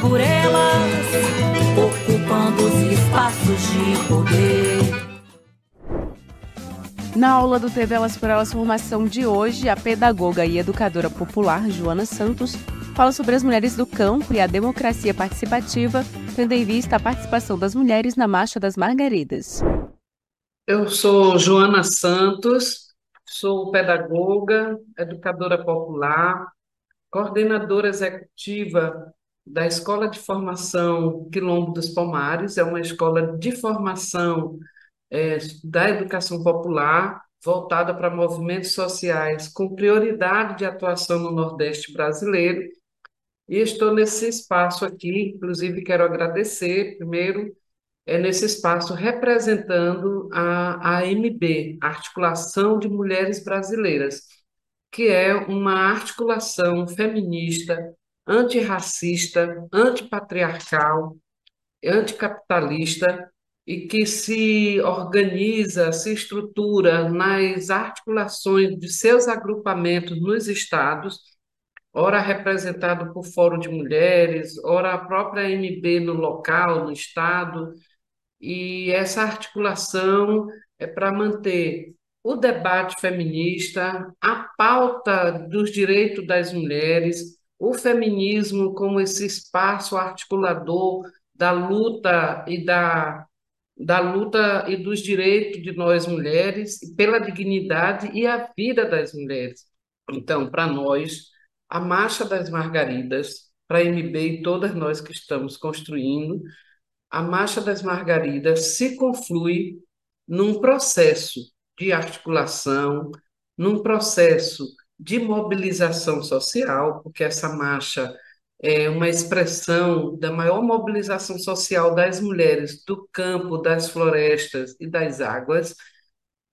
Por elas, ocupando os espaços de poder. Na aula do TV Elas por Elas Formação de hoje, a pedagoga e educadora popular Joana Santos fala sobre as mulheres do campo e a democracia participativa, tendo em vista a participação das mulheres na Marcha das Margaridas. Eu sou Joana Santos, sou pedagoga, educadora popular, coordenadora executiva da Escola de Formação Quilombo dos Palmares, é uma escola de formação é, da educação popular voltada para movimentos sociais com prioridade de atuação no Nordeste brasileiro. E estou nesse espaço aqui, inclusive quero agradecer primeiro é nesse espaço representando a AMB, Articulação de Mulheres Brasileiras, que é uma articulação feminista antirracista, antipatriarcal, anticapitalista e que se organiza, se estrutura nas articulações de seus agrupamentos nos estados, ora representado por Fórum de Mulheres, ora a própria MB no local, no estado, e essa articulação é para manter o debate feminista, a pauta dos direitos das mulheres, o feminismo como esse espaço articulador da luta e da, da luta e dos direitos de nós mulheres, pela dignidade e a vida das mulheres. Então, para nós, a Marcha das Margaridas, para a MB e todas nós que estamos construindo, a Marcha das Margaridas se conflui num processo de articulação, num processo de mobilização social, porque essa marcha é uma expressão da maior mobilização social das mulheres do campo, das florestas e das águas,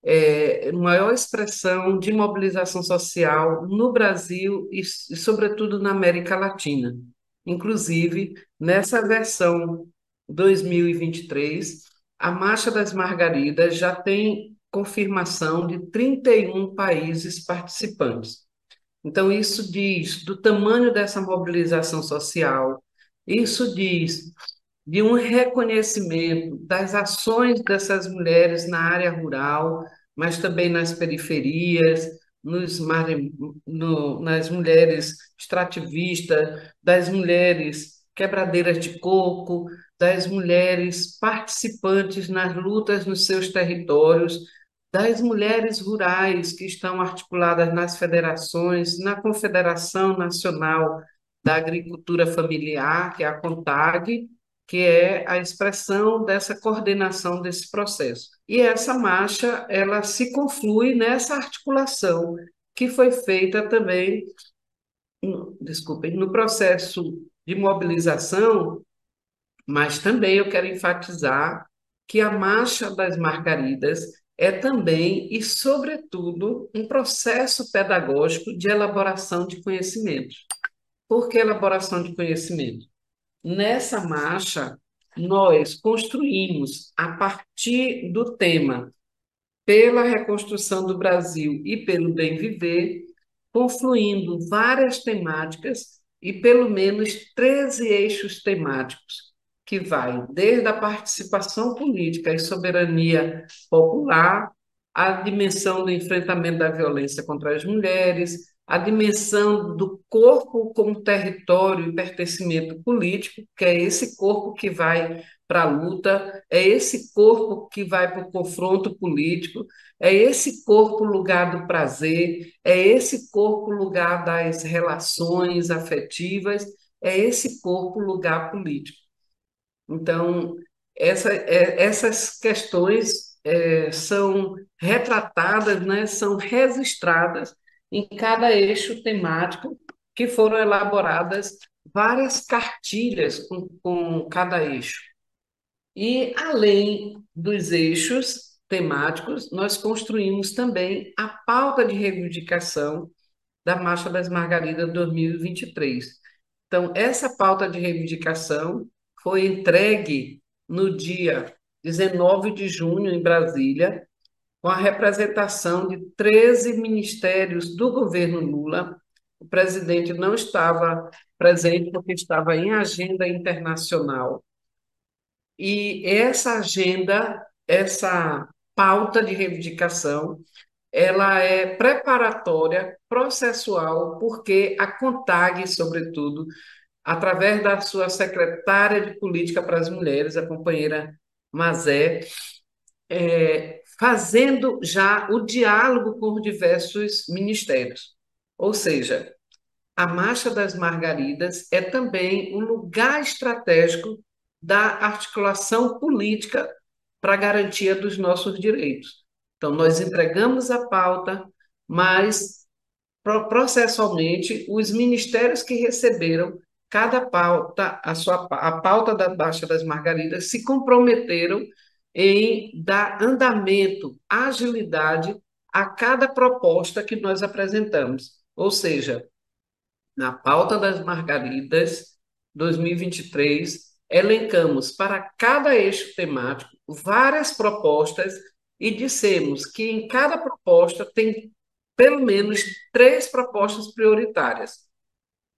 é maior expressão de mobilização social no Brasil e, e, sobretudo, na América Latina. Inclusive, nessa versão 2023, a Marcha das Margaridas já tem confirmação de 31 países participantes. Então, isso diz do tamanho dessa mobilização social, isso diz de um reconhecimento das ações dessas mulheres na área rural, mas também nas periferias, nos, no, nas mulheres extrativistas, das mulheres quebradeiras de coco, das mulheres participantes nas lutas nos seus territórios, das mulheres rurais que estão articuladas nas federações, na Confederação Nacional da Agricultura Familiar, que é a CONTAG, que é a expressão dessa coordenação desse processo. E essa marcha, ela se conflui nessa articulação que foi feita também, desculpem, no processo de mobilização, mas também eu quero enfatizar que a Marcha das Margaridas é também e, sobretudo, um processo pedagógico de elaboração de conhecimento. Por que elaboração de conhecimento? Nessa marcha, nós construímos, a partir do tema pela reconstrução do Brasil e pelo bem viver, confluindo várias temáticas e pelo menos 13 eixos temáticos que vai desde a participação política e soberania popular a dimensão do enfrentamento da violência contra as mulheres, a dimensão do corpo como território e pertencimento político, que é esse corpo que vai para a luta, é esse corpo que vai para o confronto político, é esse corpo lugar do prazer, é esse corpo lugar das relações afetivas, é esse corpo lugar político. Então, essa, é, essas questões é, são retratadas, né, são registradas em cada eixo temático, que foram elaboradas várias cartilhas com, com cada eixo. E, além dos eixos temáticos, nós construímos também a pauta de reivindicação da Marcha das Margaridas 2023. Então, essa pauta de reivindicação foi entregue no dia 19 de junho, em Brasília, com a representação de 13 ministérios do governo Lula. O presidente não estava presente porque estava em agenda internacional. E essa agenda, essa pauta de reivindicação, ela é preparatória, processual, porque a CONTAG, sobretudo, através da sua secretária de Política para as Mulheres, a companheira Mazé, é, fazendo já o diálogo com diversos ministérios. Ou seja, a Marcha das Margaridas é também um lugar estratégico da articulação política para a garantia dos nossos direitos. Então, nós entregamos a pauta, mas processualmente os ministérios que receberam cada pauta, a sua a pauta da Baixa das Margaridas se comprometeram em dar andamento, agilidade a cada proposta que nós apresentamos. Ou seja, na pauta das Margaridas 2023, elencamos para cada eixo temático várias propostas e dissemos que em cada proposta tem pelo menos três propostas prioritárias.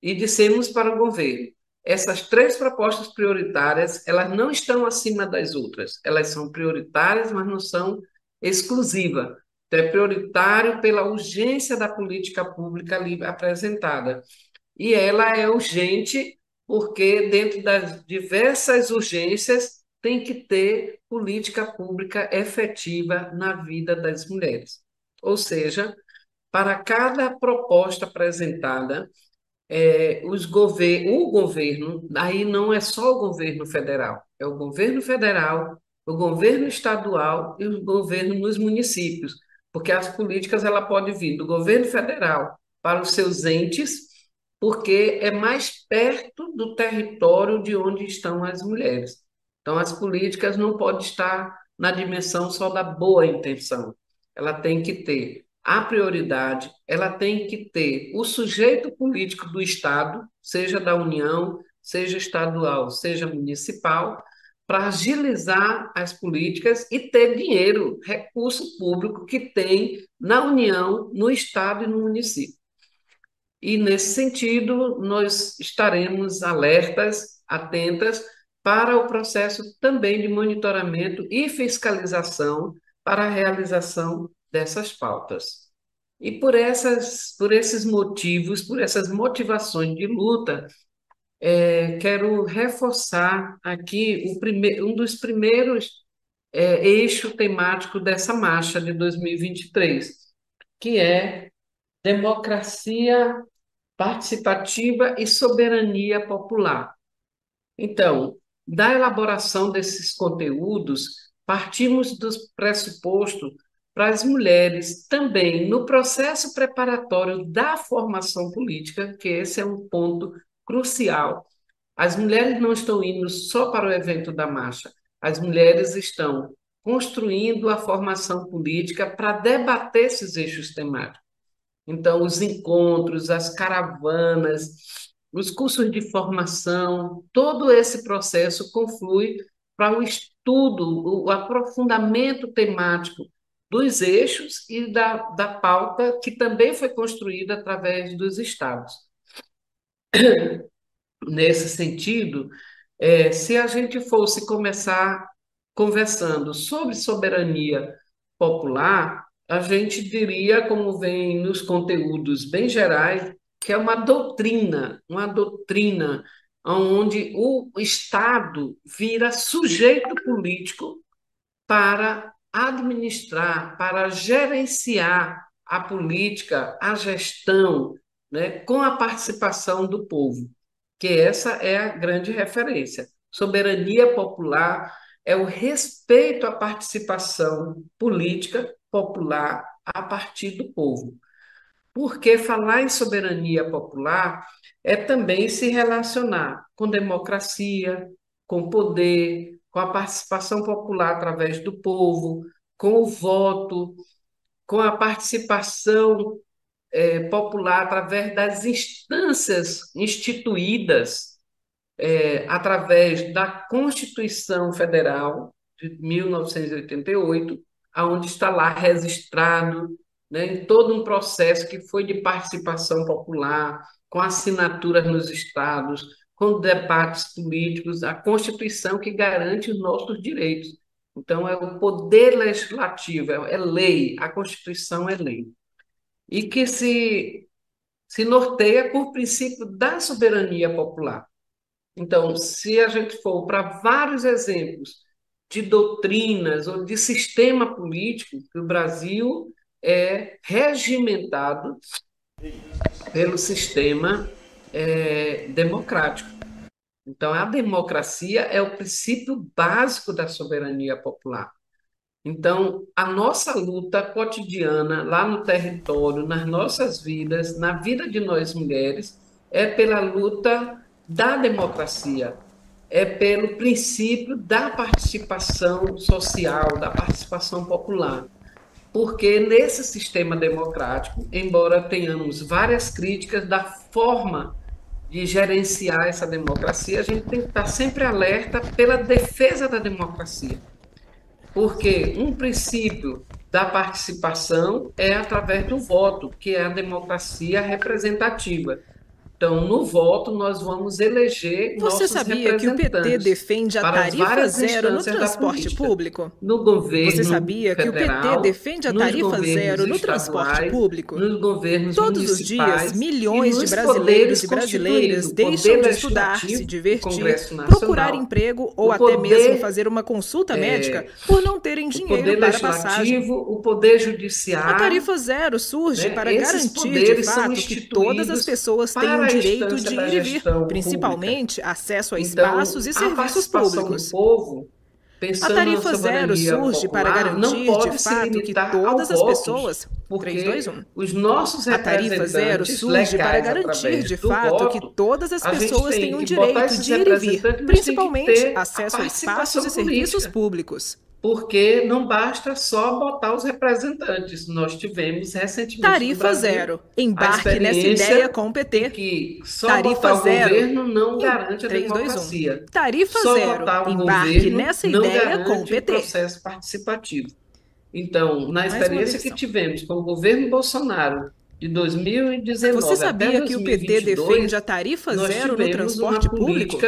E dissemos para o governo: essas três propostas prioritárias, elas não estão acima das outras. Elas são prioritárias, mas não são exclusivas. Então, é prioritário pela urgência da política pública ali apresentada. E ela é urgente porque, dentro das diversas urgências, tem que ter política pública efetiva na vida das mulheres. Ou seja, para cada proposta apresentada, é, os gover o governo, aí não é só o governo federal, é o governo federal, o governo estadual e o governo nos municípios, porque as políticas ela pode vir do governo federal para os seus entes, porque é mais perto do território de onde estão as mulheres. Então, as políticas não podem estar na dimensão só da boa intenção. Ela tem que ter a prioridade, ela tem que ter o sujeito político do Estado, seja da União, seja estadual, seja municipal, para agilizar as políticas e ter dinheiro, recurso público que tem na União, no Estado e no município. E, nesse sentido, nós estaremos alertas, atentas para o processo também de monitoramento e fiscalização para a realização dessas pautas. E por, essas, por esses motivos, por essas motivações de luta, é, quero reforçar aqui o prime um dos primeiros é, eixos temáticos dessa marcha de 2023, que é democracia participativa e soberania popular. Então, da elaboração desses conteúdos, partimos do pressuposto para as mulheres também no processo preparatório da formação política, que esse é um ponto crucial. As mulheres não estão indo só para o evento da marcha, as mulheres estão construindo a formação política para debater esses eixos temáticos. Então, os encontros, as caravanas, os cursos de formação, todo esse processo conflui para o estudo, o aprofundamento temático dos eixos e da, da pauta que também foi construída através dos estados. Nesse sentido, é, se a gente fosse começar conversando sobre soberania popular, a gente diria, como vem nos conteúdos bem gerais, que é uma doutrina, uma doutrina onde o Estado vira sujeito político para administrar, para gerenciar a política, a gestão, né, com a participação do povo, que essa é a grande referência. Soberania popular é o respeito à participação política popular a partir do povo. Porque falar em soberania popular é também se relacionar com democracia, com poder, com a participação popular através do povo, com o voto, com a participação é, popular através das instâncias instituídas é, através da Constituição Federal de 1988, aonde está lá registrado né, em todo um processo que foi de participação popular, com assinaturas nos estados, com debates políticos, a Constituição que garante os nossos direitos. Então, é o poder legislativo, é, lei, a Constituição é lei. E que se, se norteia por princípio da soberania popular. Então, se a gente for para vários exemplos de doutrinas ou de sistema político, que o Brasil é regimentado pelo sistema é, democrático. Então, a democracia é o princípio básico da soberania popular. Então, a nossa luta cotidiana lá no território, nas nossas vidas, na vida de nós mulheres, é pela luta da democracia, é pelo princípio da participação social, da participação popular porque nesse sistema democrático, embora tenhamos várias críticas da forma de gerenciar essa democracia, a gente tem que estar sempre alerta pela defesa da democracia. Porque um princípio da participação é através do voto, que é a democracia representativa. Então, no voto, nós vamos eleger Você sabia que o PT defende a tarifa zero no transporte público? No governo Você sabia federal, que o PT defende a tarifa zero no transporte público? Nos governos Todos os dias, milhões de brasileiros e brasileiras deixam de estudar, se divertir, procurar emprego ou até mesmo fazer uma consulta é, médica por não terem dinheiro para passagem. O poder judiciário. A tarifa zero surge né, para garantir de fato que todas as pessoas tenham direito de ir e vir, principalmente acesso a então, espaços e serviços públicos. Povo, a tarifa zero surge popular, para garantir de fato que todas as pessoas. 3, 2, 1. Os nossos a tarifa zero surge para garantir de fato voto, que todas as pessoas tenham o direito de ir e vir, principalmente acesso a espaços e serviços públicos porque não basta só botar os representantes. Nós tivemos recentemente. Tarifa Brasil, zero. Embarque nessa ideia com o PT. Que só Tarifa zero. o governo não garante 3, a democracia. 2, 1. Tarifa só zero. Embarque nessa ideia com o PT. O processo participativo. Então, na experiência que tivemos com o governo Bolsonaro de 2019 Você sabia que o PT defende a tarifa zero no transporte público?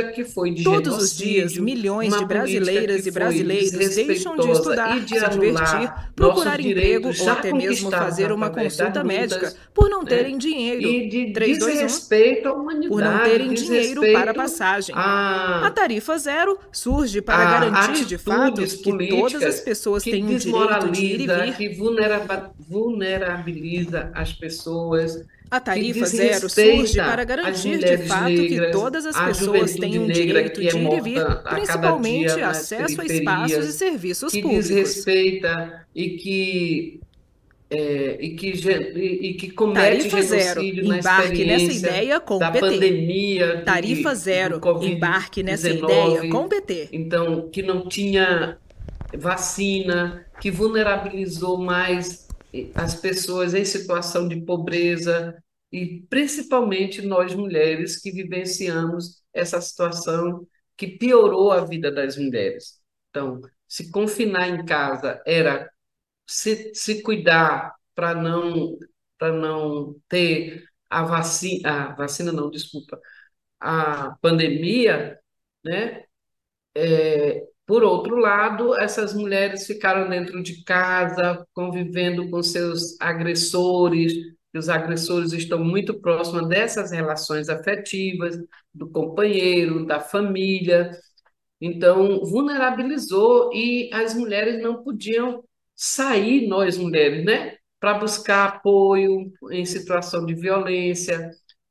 Todos os dias, milhões de brasileiras e brasileiros deixam de estudar, de se divertir, procurar emprego ou até mesmo fazer uma consulta médica por não né? terem dinheiro. E de 3, 2, 1, à humanidade, por não terem dinheiro para passagem. A, a tarifa zero surge para garantir de fato que todas as pessoas têm o direito de ir e vir. Que vulnerabiliza as pessoas pessoas. A tarifa zero surge para garantir de fato negras, que todas as pessoas tenham direito de é ir e vir, principalmente acesso a espaços e serviços que públicos. Que desrespeita e que é, e, que, e, e que comete Tarifa zero. Embarque nessa ideia com da o PT. pandemia. Tarifa zero. Embarque nessa ideia com o PT. Então, que não tinha vacina, que vulnerabilizou mais as pessoas em situação de pobreza e principalmente nós mulheres que vivenciamos essa situação que piorou a vida das mulheres. Então, se confinar em casa era se, se cuidar para não para não ter a vacina, a vacina não, desculpa, a pandemia, né? É, Por outro lado, essas mulheres ficaram dentro de casa, convivendo com seus agressores, e os agressores estão muito próximos dessas relações afetivas, do companheiro, da família. Então, vulnerabilizou e as mulheres não podiam sair, nós mulheres, né? Para buscar apoio em situação de violência,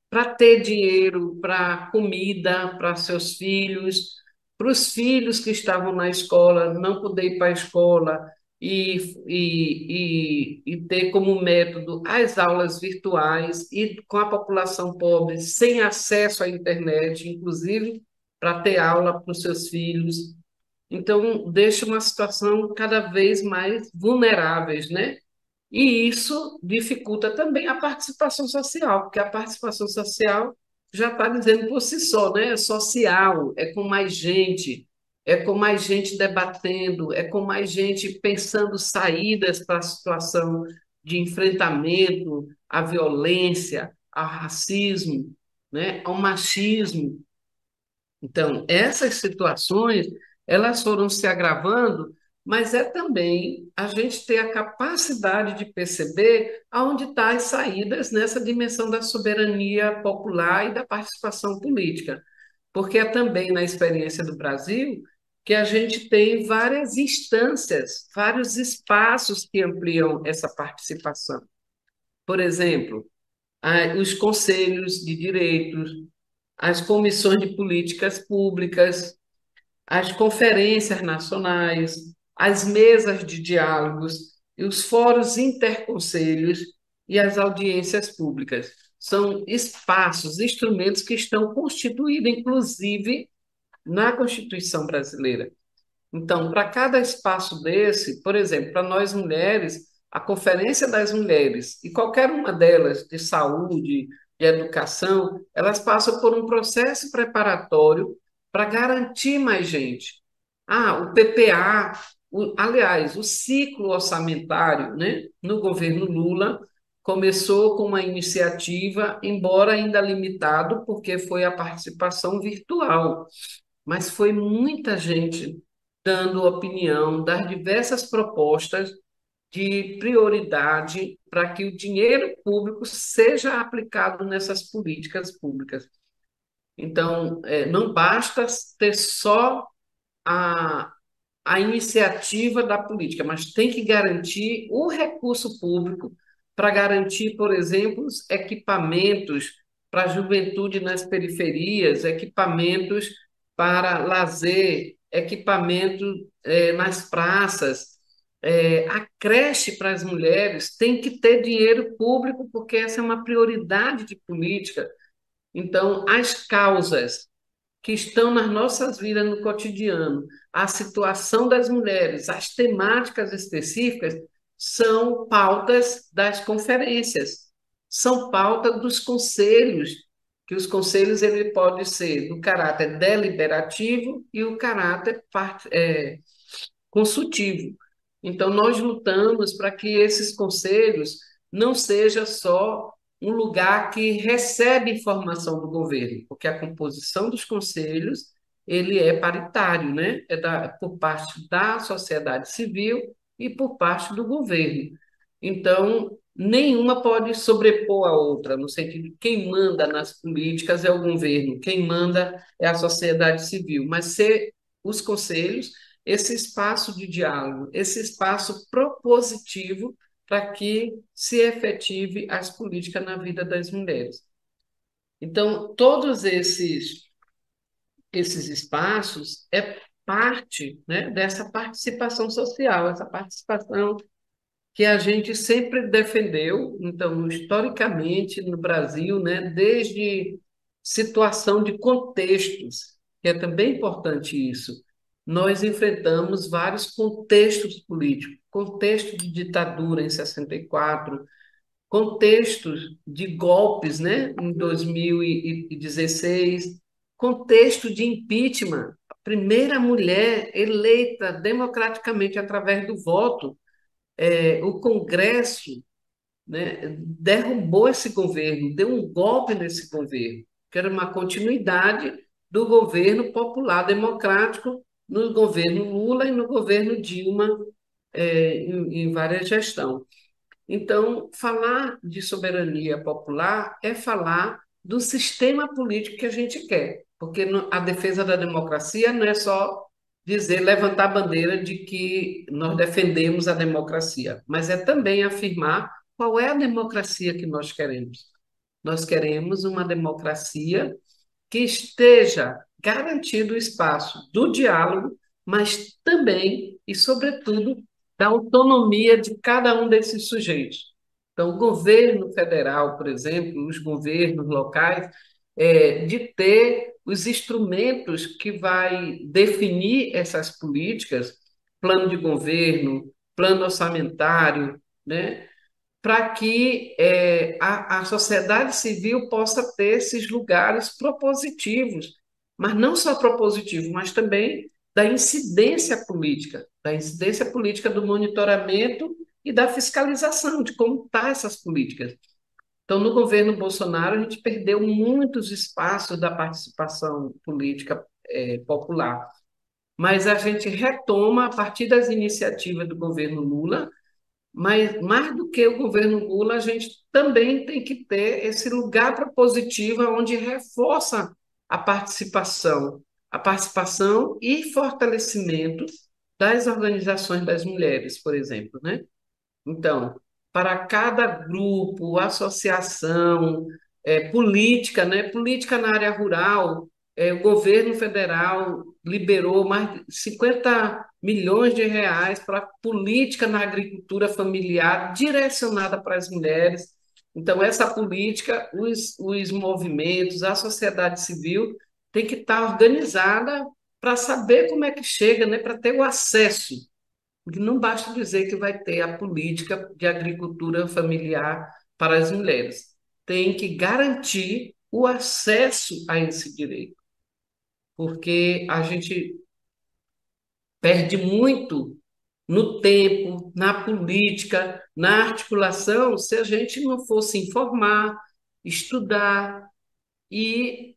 para ter dinheiro para comida para seus filhos, para os filhos que estavam na escola não poder ir para a escola e, e, e, e ter como método as aulas virtuais e com a população pobre sem acesso à internet, inclusive para ter aula para os seus filhos. Então, deixa uma situação cada vez mais vulneráveis, né? E isso dificulta também a participação social, porque a participação social já está dizendo por si só, né? É social, é com mais gente, é com mais gente debatendo, é com mais gente pensando saídas para a situação de enfrentamento à violência, ao racismo, né? ao machismo. Então, essas situações, elas foram se agravando mas é também a gente ter a capacidade de perceber aonde estão tá as saídas nessa dimensão da soberania popular e da participação política. Porque é também na experiência do Brasil que a gente tem várias instâncias, vários espaços que ampliam essa participação. Por exemplo, os conselhos de direitos, as comissões de políticas públicas, as conferências nacionais, as mesas de diálogos e os fóruns interconselhos e as audiências públicas. São espaços, instrumentos que estão constituídos, inclusive, na Constituição brasileira. Então, para cada espaço desse, por exemplo, para nós mulheres, a Conferência das Mulheres e qualquer uma delas de saúde, de educação, elas passam por um processo preparatório para garantir mais gente. Ah, o PPA, o, aliás, o ciclo orçamentário né, no governo Lula começou com uma iniciativa, embora ainda limitado, porque foi a participação virtual, mas foi muita gente dando opinião das diversas propostas de prioridade para que o dinheiro público seja aplicado nessas políticas públicas. Então, é, não basta ter só a, a iniciativa da política, mas tem que garantir o recurso público para garantir, por exemplo, equipamentos para a juventude nas periferias, equipamentos para lazer, equipamento é, nas praças, é, a creche para as mulheres tem que ter dinheiro público, porque essa é uma prioridade de política. Então, as causas que estão nas nossas vidas no cotidiano, a situação das mulheres, as temáticas específicas, são pautas das conferências, são pautas dos conselhos, que os conselhos ele pode ser do caráter deliberativo e o caráter é, consultivo. Então, nós lutamos para que esses conselhos não seja só um lugar que recebe informação do governo, porque a composição dos conselhos ele é paritário, né? É da, por parte da sociedade civil e por parte do governo. Então, nenhuma pode sobrepor a outra, no sentido de quem manda nas políticas é o governo, quem manda é a sociedade civil, mas ser os conselhos esse espaço de diálogo, esse espaço propositivo para que se efetive as políticas na vida das mulheres. Então, todos esses, esses espaços é parte né, dessa participação social, essa participação que a gente sempre defendeu, então, historicamente, no Brasil, né, desde situação de contextos, que é também importante isso. Nós enfrentamos vários contextos políticos contexto de ditadura em 64, contextos de golpes né, em 2016, contexto de impeachment, a primeira mulher eleita democraticamente através do voto, é, o Congresso né, derrubou esse governo, deu um golpe nesse governo, que era uma continuidade do governo popular democrático no governo Lula e no governo Dilma, é, em, em várias gestões. Então, falar de soberania popular é falar do sistema político que a gente quer, porque a defesa da democracia não é só dizer, levantar a bandeira de que nós defendemos a democracia, mas é também afirmar qual é a democracia que nós queremos. Nós queremos uma democracia que esteja garantido o espaço do diálogo, mas também e, sobretudo, da autonomia de cada um desses sujeitos. Então, o governo federal, por exemplo, os governos locais, é, de ter os instrumentos que vai definir essas políticas, plano de governo, plano orçamentário, né, para que é, a, a sociedade civil possa ter esses lugares propositivos, mas não só propositivos, mas também da incidência política, da incidência política do monitoramento e da fiscalização de como tá essas políticas. Então, no governo Bolsonaro, a gente perdeu muitos espaços da participação política é, popular, mas a gente retoma a partir das iniciativas do governo Lula, mas mais do que o governo Lula, a gente também tem que ter esse lugar propositivo onde reforça a participação, a participação e fortalecimento das organizações das mulheres, por exemplo, né? Então, para cada grupo, associação, é, política, né? política na área rural, é, o governo federal liberou mais de 50 milhões de reais para política na agricultura familiar direcionada para as mulheres. Então, essa política, os, os movimentos, a sociedade civil tem que estar organizada para saber como é que chega, né? para ter o acesso não basta dizer que vai ter a política de agricultura familiar para as mulheres. Tem que garantir o acesso a esse direito. Porque a gente perde muito no tempo, na política, na articulação, se a gente não fosse informar, estudar. E,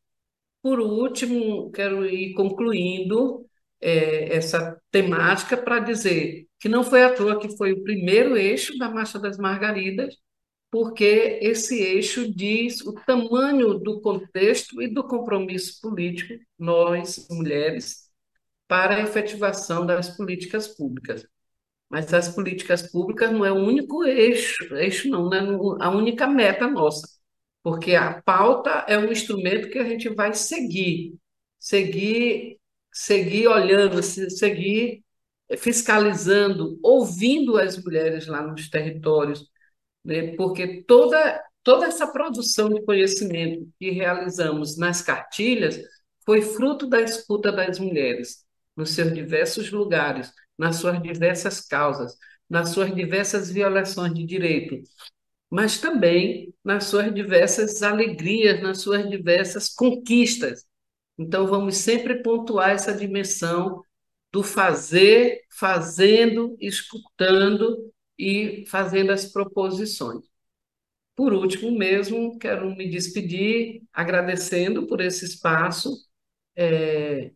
por último, quero ir concluindo é, essa temática para dizer que não foi à toa que foi o primeiro eixo da Marcha das Margaridas, porque esse eixo diz o tamanho do contexto e do compromisso político, nós, mulheres, para a efetivação das políticas públicas. Mas as políticas públicas não é o único eixo, eixo não, não é a única meta nossa, porque a pauta é um instrumento que a gente vai seguir, seguir seguir olhando, seguir fiscalizando, ouvindo as mulheres lá nos territórios, né? porque toda, toda essa produção de conhecimento que realizamos nas cartilhas foi fruto da escuta das mulheres, nos seus diversos lugares, nas suas diversas causas, nas suas diversas violações de direito, mas também nas suas diversas alegrias, nas suas diversas conquistas. Então, vamos sempre pontuar essa dimensão do fazer, fazendo, escutando e fazendo as proposições. Por último, mesmo, quero me despedir agradecendo por esse espaço, é,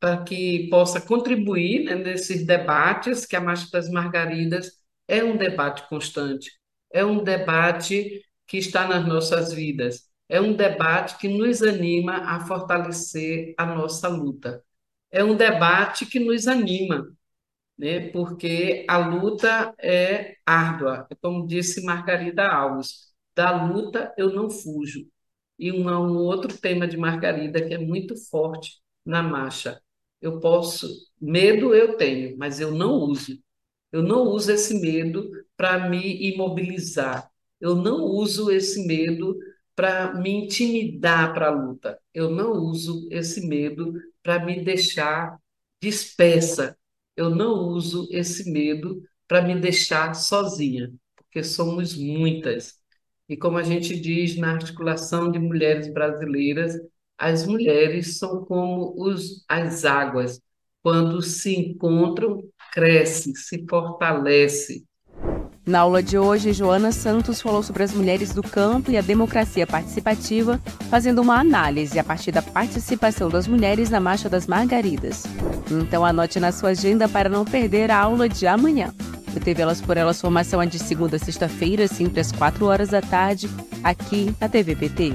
para que possa contribuir né, nesses debates, que a Marcha das Margaridas é um debate constante, é um debate que está nas nossas vidas é um debate que nos anima a fortalecer a nossa luta. É um debate que nos anima, né? porque a luta é árdua, como disse Margarida Alves, da luta eu não fujo. E um, um outro tema de Margarida que é muito forte na marcha. Eu posso, medo eu tenho, mas eu não uso. Eu não uso esse medo para me imobilizar. Eu não uso esse medo para me intimidar para a luta. Eu não uso esse medo para me deixar dispersa. Eu não uso esse medo para me deixar sozinha, porque somos muitas. E como a gente diz na articulação de mulheres brasileiras, as mulheres são como os, as águas. Quando se encontram, crescem, se fortalecem. Na aula de hoje, Joana Santos falou sobre as mulheres do campo e a democracia participativa, fazendo uma análise a partir da participação das mulheres na Marcha das Margaridas. Então anote na sua agenda para não perder a aula de amanhã. O TV Elas por Elas Formação é de segunda a sexta-feira, sempre às 4 horas da tarde, aqui na TV PT.